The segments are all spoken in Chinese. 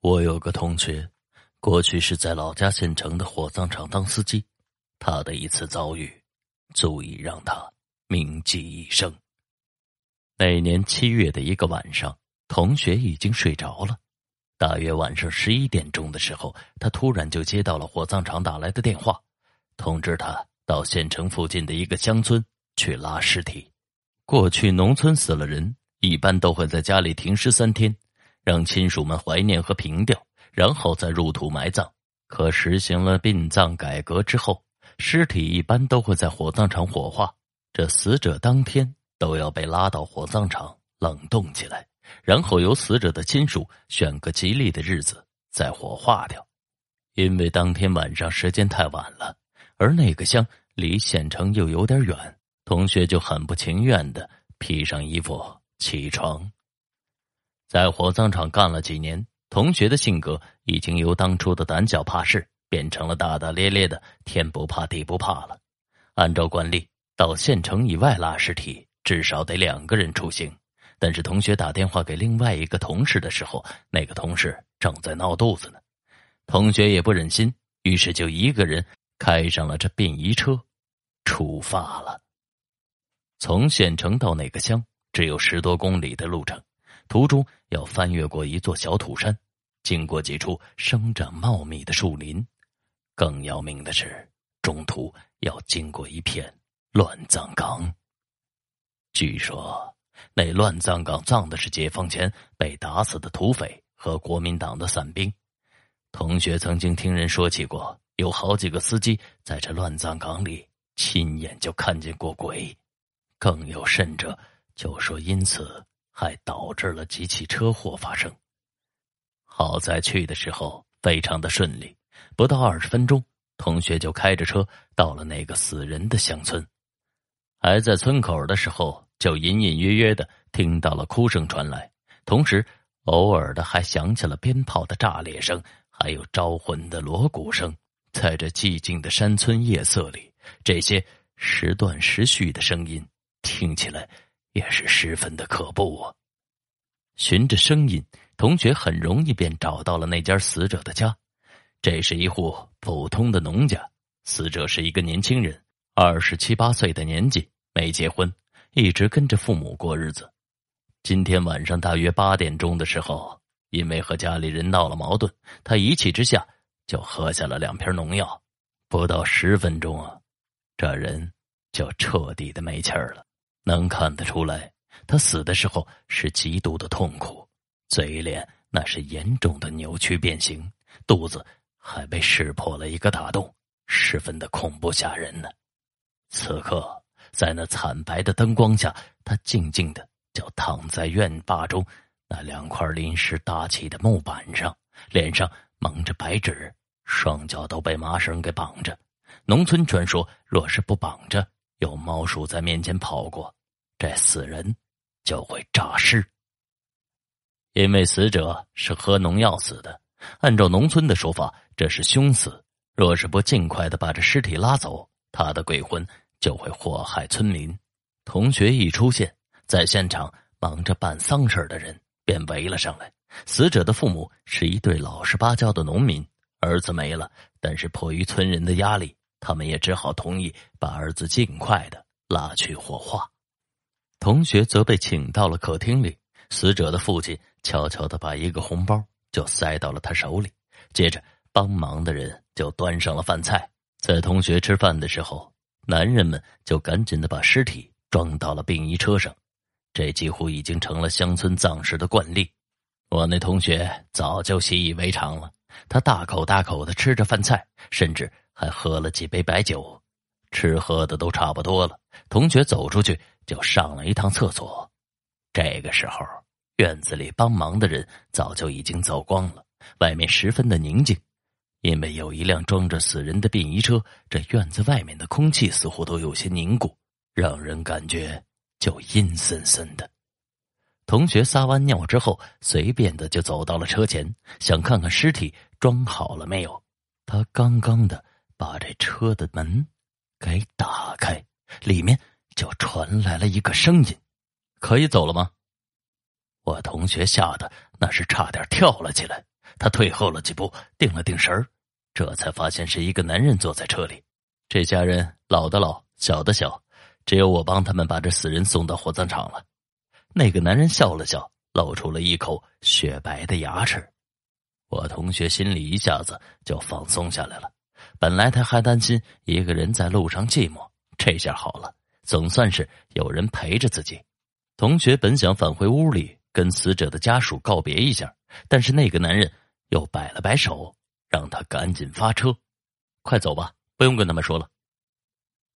我有个同学，过去是在老家县城的火葬场当司机。他的一次遭遇，足以让他铭记一生。那年七月的一个晚上，同学已经睡着了。大约晚上十一点钟的时候，他突然就接到了火葬场打来的电话，通知他到县城附近的一个乡村去拉尸体。过去农村死了人，一般都会在家里停尸三天。让亲属们怀念和凭吊，然后再入土埋葬。可实行了殡葬改革之后，尸体一般都会在火葬场火化。这死者当天都要被拉到火葬场冷冻起来，然后由死者的亲属选个吉利的日子再火化掉。因为当天晚上时间太晚了，而那个乡离县城又有点远，同学就很不情愿的披上衣服起床。在火葬场干了几年，同学的性格已经由当初的胆小怕事变成了大大咧咧的天不怕地不怕了。按照惯例，到县城以外拉尸体至少得两个人出行，但是同学打电话给另外一个同事的时候，那个同事正在闹肚子呢。同学也不忍心，于是就一个人开上了这殡仪车，出发了。从县城到那个乡只有十多公里的路程。途中要翻越过一座小土山，经过几处生长茂密的树林，更要命的是，中途要经过一片乱葬岗。据说那乱葬岗葬的是解放前被打死的土匪和国民党的散兵。同学曾经听人说起过，有好几个司机在这乱葬岗里亲眼就看见过鬼，更有甚者就说因此。还导致了几起车祸发生。好在去的时候非常的顺利，不到二十分钟，同学就开着车到了那个死人的乡村。还在村口的时候，就隐隐约约的听到了哭声传来，同时偶尔的还响起了鞭炮的炸裂声，还有招魂的锣鼓声。在这寂静的山村夜色里，这些时断时续的声音听起来。也是十分的可怖啊！循着声音，同学很容易便找到了那家死者的家。这是一户普通的农家，死者是一个年轻人，二十七八岁的年纪，没结婚，一直跟着父母过日子。今天晚上大约八点钟的时候，因为和家里人闹了矛盾，他一气之下就喝下了两瓶农药。不到十分钟啊，这人就彻底的没气儿了。能看得出来，他死的时候是极度的痛苦，嘴脸那是严重的扭曲变形，肚子还被撕破了一个大洞，十分的恐怖吓人呢。此刻，在那惨白的灯光下，他静静的就躺在院坝中那两块临时搭起的木板上，脸上蒙着白纸，双脚都被麻绳给绑着。农村传说，若是不绑着，有猫鼠在面前跑过。这死人就会诈尸，因为死者是喝农药死的。按照农村的说法，这是凶死。若是不尽快的把这尸体拉走，他的鬼魂就会祸害村民。同学一出现，在现场忙着办丧事的人便围了上来。死者的父母是一对老实巴交的农民，儿子没了，但是迫于村人的压力，他们也只好同意把儿子尽快的拉去火化。同学则被请到了客厅里，死者的父亲悄悄的把一个红包就塞到了他手里，接着帮忙的人就端上了饭菜。在同学吃饭的时候，男人们就赶紧的把尸体装到了殡仪车上，这几乎已经成了乡村葬事的惯例。我那同学早就习以为常了，他大口大口的吃着饭菜，甚至还喝了几杯白酒，吃喝的都差不多了。同学走出去。就上了一趟厕所，这个时候院子里帮忙的人早就已经走光了，外面十分的宁静，因为有一辆装着死人的殡仪车，这院子外面的空气似乎都有些凝固，让人感觉就阴森森的。同学撒完尿之后，随便的就走到了车前，想看看尸体装好了没有。他刚刚的把这车的门给打开，里面。就传来了一个声音：“可以走了吗？”我同学吓得那是差点跳了起来。他退后了几步，定了定神儿，这才发现是一个男人坐在车里。这家人老的老，小的小，只有我帮他们把这死人送到火葬场了。那个男人笑了笑，露出了一口雪白的牙齿。我同学心里一下子就放松下来了。本来他还担心一个人在路上寂寞，这下好了，总算是有人陪着自己。同学本想返回屋里跟死者的家属告别一下，但是那个男人又摆了摆手，让他赶紧发车，快走吧，不用跟他们说了。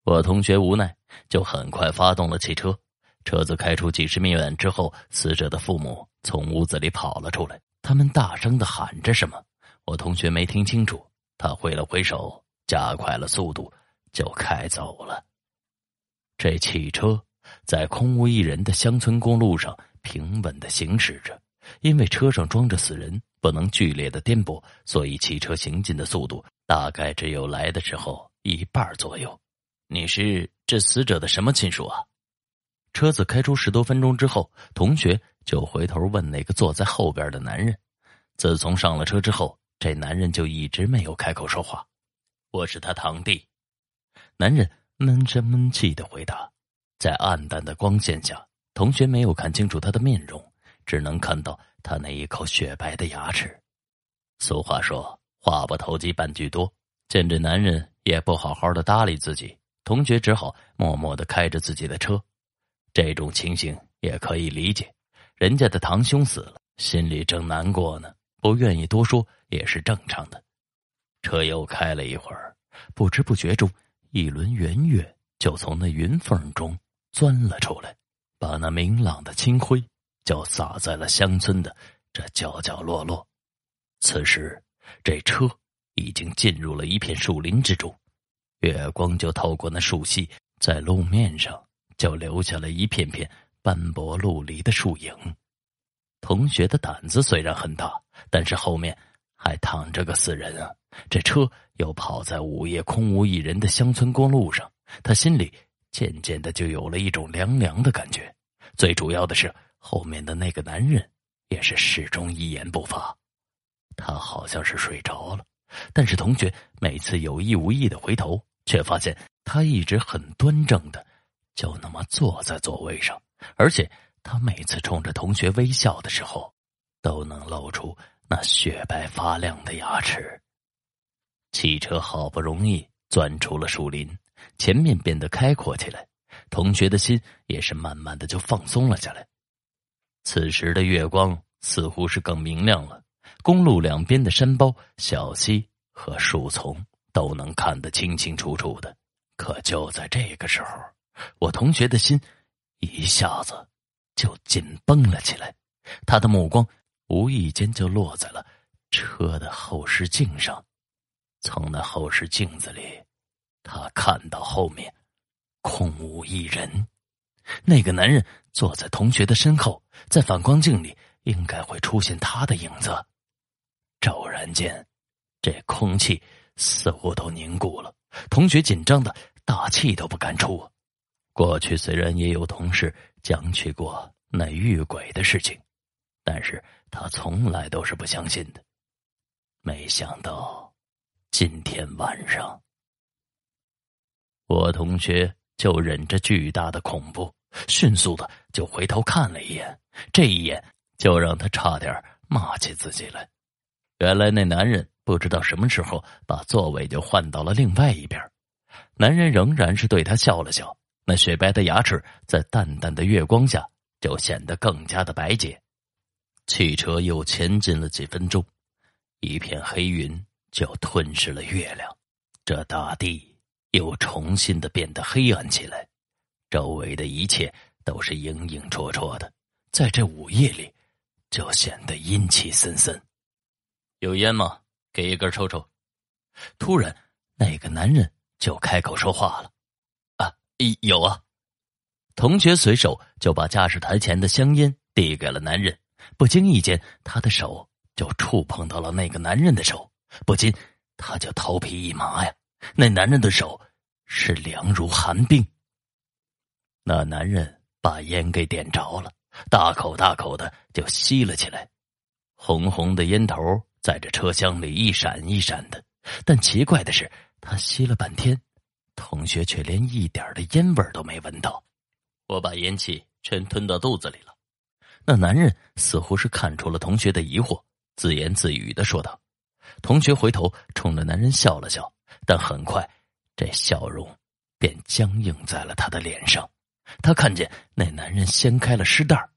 我同学无奈，就很快发动了汽车。车子开出几十米远之后，死者的父母从屋子里跑了出来。他们大声的喊着什么，我同学没听清楚。他挥了挥手，加快了速度，就开走了。这汽车在空无一人的乡村公路上平稳的行驶着，因为车上装着死人，不能剧烈的颠簸，所以汽车行进的速度大概只有来的时候一半左右。你是这死者的什么亲属啊？车子开出十多分钟之后，同学就回头问那个坐在后边的男人。自从上了车之后，这男人就一直没有开口说话。我是他堂弟。男人闷声闷气的回答。在暗淡的光线下，同学没有看清楚他的面容，只能看到他那一口雪白的牙齿。俗话说：“话不投机半句多。”见这男人也不好好的搭理自己，同学只好默默的开着自己的车。这种情形也可以理解，人家的堂兄死了，心里正难过呢，不愿意多说也是正常的。车又开了一会儿，不知不觉中，一轮圆月就从那云缝中钻了出来，把那明朗的清辉就洒在了乡村的这角角落落。此时，这车已经进入了一片树林之中，月光就透过那树隙，在路面上。就留下了一片片斑驳陆离的树影。同学的胆子虽然很大，但是后面还躺着个死人啊！这车又跑在午夜空无一人的乡村公路上，他心里渐渐的就有了一种凉凉的感觉。最主要的是，后面的那个男人也是始终一言不发，他好像是睡着了。但是同学每次有意无意的回头，却发现他一直很端正的。就那么坐在座位上，而且他每次冲着同学微笑的时候，都能露出那雪白发亮的牙齿。汽车好不容易钻出了树林，前面变得开阔起来，同学的心也是慢慢的就放松了下来。此时的月光似乎是更明亮了，公路两边的山包、小溪和树丛都能看得清清楚楚的。可就在这个时候。我同学的心一下子就紧绷了起来，他的目光无意间就落在了车的后视镜上。从那后视镜子里，他看到后面空无一人，那个男人坐在同学的身后，在反光镜里应该会出现他的影子。骤然间，这空气似乎都凝固了，同学紧张的大气都不敢出。过去虽然也有同事讲起过那遇鬼的事情，但是他从来都是不相信的。没想到今天晚上，我同学就忍着巨大的恐怖，迅速的就回头看了一眼，这一眼就让他差点骂起自己来。原来那男人不知道什么时候把座位就换到了另外一边，男人仍然是对他笑了笑。那雪白的牙齿在淡淡的月光下就显得更加的白洁。汽车又前进了几分钟，一片黑云就吞噬了月亮，这大地又重新的变得黑暗起来，周围的一切都是影影绰绰的，在这午夜里就显得阴气森森。有烟吗？给一根抽抽。突然，那个男人就开口说话了。啊有啊，同学随手就把驾驶台前的香烟递给了男人，不经意间，他的手就触碰到了那个男人的手，不禁他就头皮一麻呀。那男人的手是凉如寒冰。那男人把烟给点着了，大口大口的就吸了起来，红红的烟头在这车厢里一闪一闪的。但奇怪的是，他吸了半天，同学却连一点的烟味都没闻到。我把烟气全吞到肚子里了。那男人似乎是看出了同学的疑惑，自言自语的说道：“同学回头冲着男人笑了笑，但很快，这笑容便僵硬在了他的脸上。他看见那男人掀开了尸袋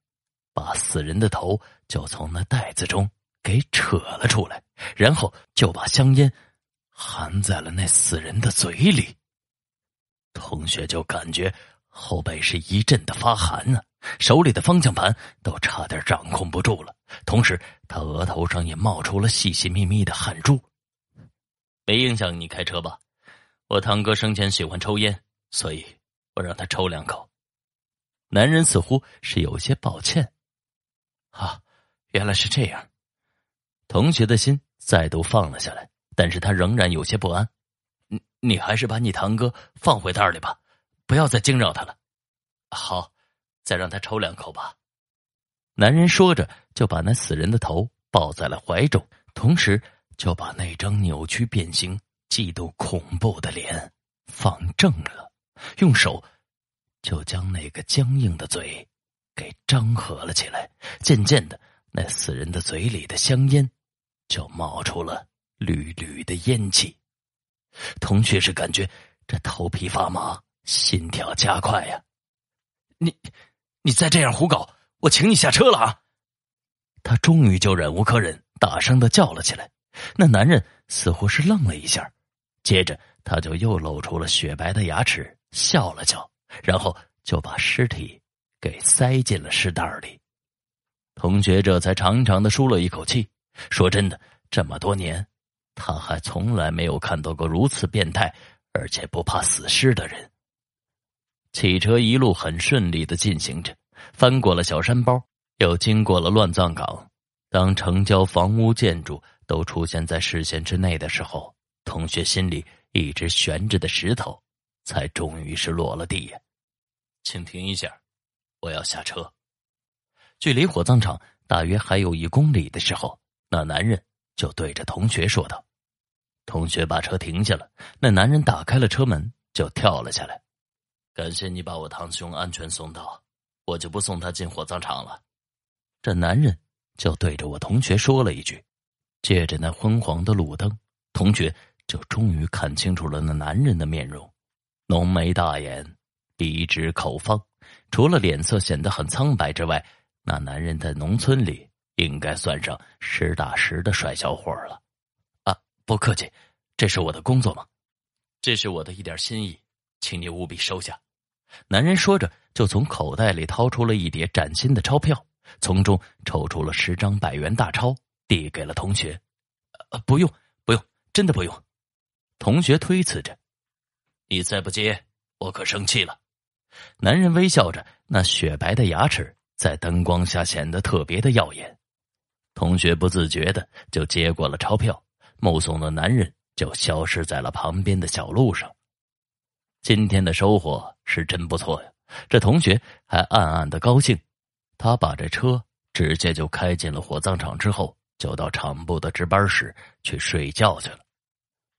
把死人的头就从那袋子中给扯了出来，然后就把香烟含在了那死人的嘴里。同学就感觉后背是一阵的发寒啊，手里的方向盘都差点掌控不住了。同时，他额头上也冒出了细细密密的汗珠。没影响你开车吧？我堂哥生前喜欢抽烟，所以我让他抽两口。男人似乎是有些抱歉。啊，原来是这样。同学的心再度放了下来，但是他仍然有些不安。你你还是把你堂哥放回袋里吧，不要再惊扰他了。好，再让他抽两口吧。男人说着，就把那死人的头抱在了怀中，同时就把那张扭曲变形、极度恐怖的脸放正了，用手就将那个僵硬的嘴。给张合了起来，渐渐的，那死人的嘴里的香烟就冒出了缕缕的烟气。同学是感觉这头皮发麻，心跳加快呀！你，你再这样胡搞，我请你下车了啊！他终于就忍无可忍，大声的叫了起来。那男人似乎是愣了一下，接着他就又露出了雪白的牙齿，笑了笑，然后就把尸体。给塞进了尸袋里，同学这才长长的舒了一口气。说真的，这么多年，他还从来没有看到过如此变态而且不怕死尸的人。汽车一路很顺利的进行着，翻过了小山包，又经过了乱葬岗。当城郊房屋建筑都出现在视线之内的时候，同学心里一直悬着的石头，才终于是落了地呀。请停一下。我要下车。距离火葬场大约还有一公里的时候，那男人就对着同学说道：“同学，把车停下了。”那男人打开了车门，就跳了下来。感谢你把我堂兄安全送到，我就不送他进火葬场了。这男人就对着我同学说了一句。借着那昏黄的路灯，同学就终于看清楚了那男人的面容：浓眉大眼，鼻直口方。除了脸色显得很苍白之外，那男人在农村里应该算上实打实的帅小伙了。啊，不客气，这是我的工作嘛，这是我的一点心意，请你务必收下。男人说着，就从口袋里掏出了一叠崭新的钞票，从中抽出了十张百元大钞，递给了同学。不用，不用，真的不用。同学推辞着，你再不接，我可生气了。男人微笑着，那雪白的牙齿在灯光下显得特别的耀眼。同学不自觉的就接过了钞票，目送的男人就消失在了旁边的小路上。今天的收获是真不错呀！这同学还暗暗的高兴。他把这车直接就开进了火葬场，之后就到厂部的值班室去睡觉去了。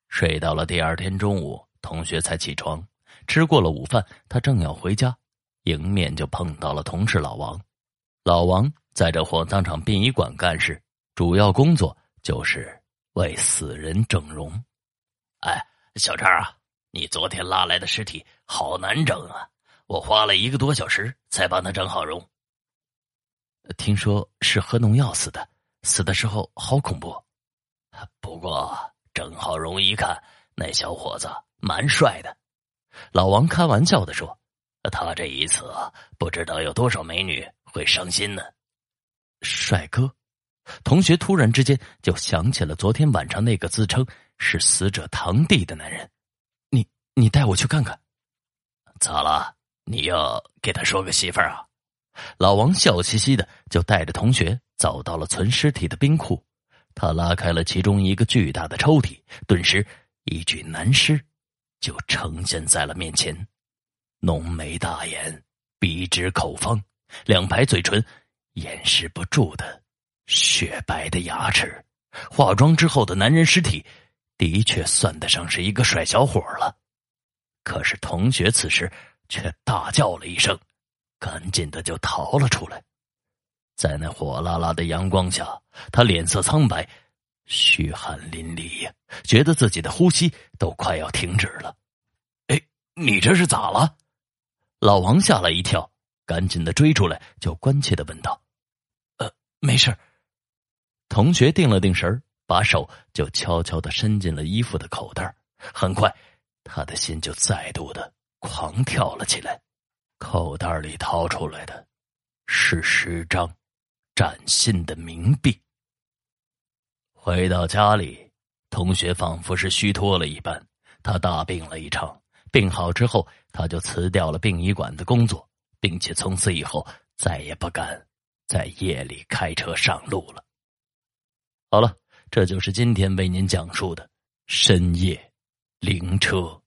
睡到了第二天中午，同学才起床。吃过了午饭，他正要回家，迎面就碰到了同事老王。老王在这火葬场殡仪馆干事，主要工作就是为死人整容。哎，小张啊，你昨天拉来的尸体好难整啊！我花了一个多小时才帮他整好容。听说是喝农药死的，死的时候好恐怖。不过整好容一看，那小伙子蛮帅的。老王开玩笑的说：“他这一次，不知道有多少美女会伤心呢。”帅哥，同学突然之间就想起了昨天晚上那个自称是死者堂弟的男人。你带我去看看。咋了？你要给他说个媳妇儿啊？老王笑嘻嘻的就带着同学走到了存尸体的冰库，他拉开了其中一个巨大的抽屉，顿时一具男尸。就呈现在了面前，浓眉大眼，鼻直口方，两排嘴唇，掩饰不住的雪白的牙齿，化妆之后的男人尸体，的确算得上是一个帅小伙了。可是同学此时却大叫了一声，赶紧的就逃了出来。在那火辣辣的阳光下，他脸色苍白，虚汗淋漓呀，觉得自己的呼吸都快要停止了。哎，你这是咋了？老王吓了一跳，赶紧的追出来，就关切的问道：“呃，没事。”同学定了定神把手就悄悄的伸进了衣服的口袋很快。他的心就再度的狂跳了起来，口袋里掏出来的是十张崭新的冥币。回到家里，同学仿佛是虚脱了一般，他大病了一场。病好之后，他就辞掉了殡仪馆的工作，并且从此以后再也不敢在夜里开车上路了。好了，这就是今天为您讲述的深夜灵车。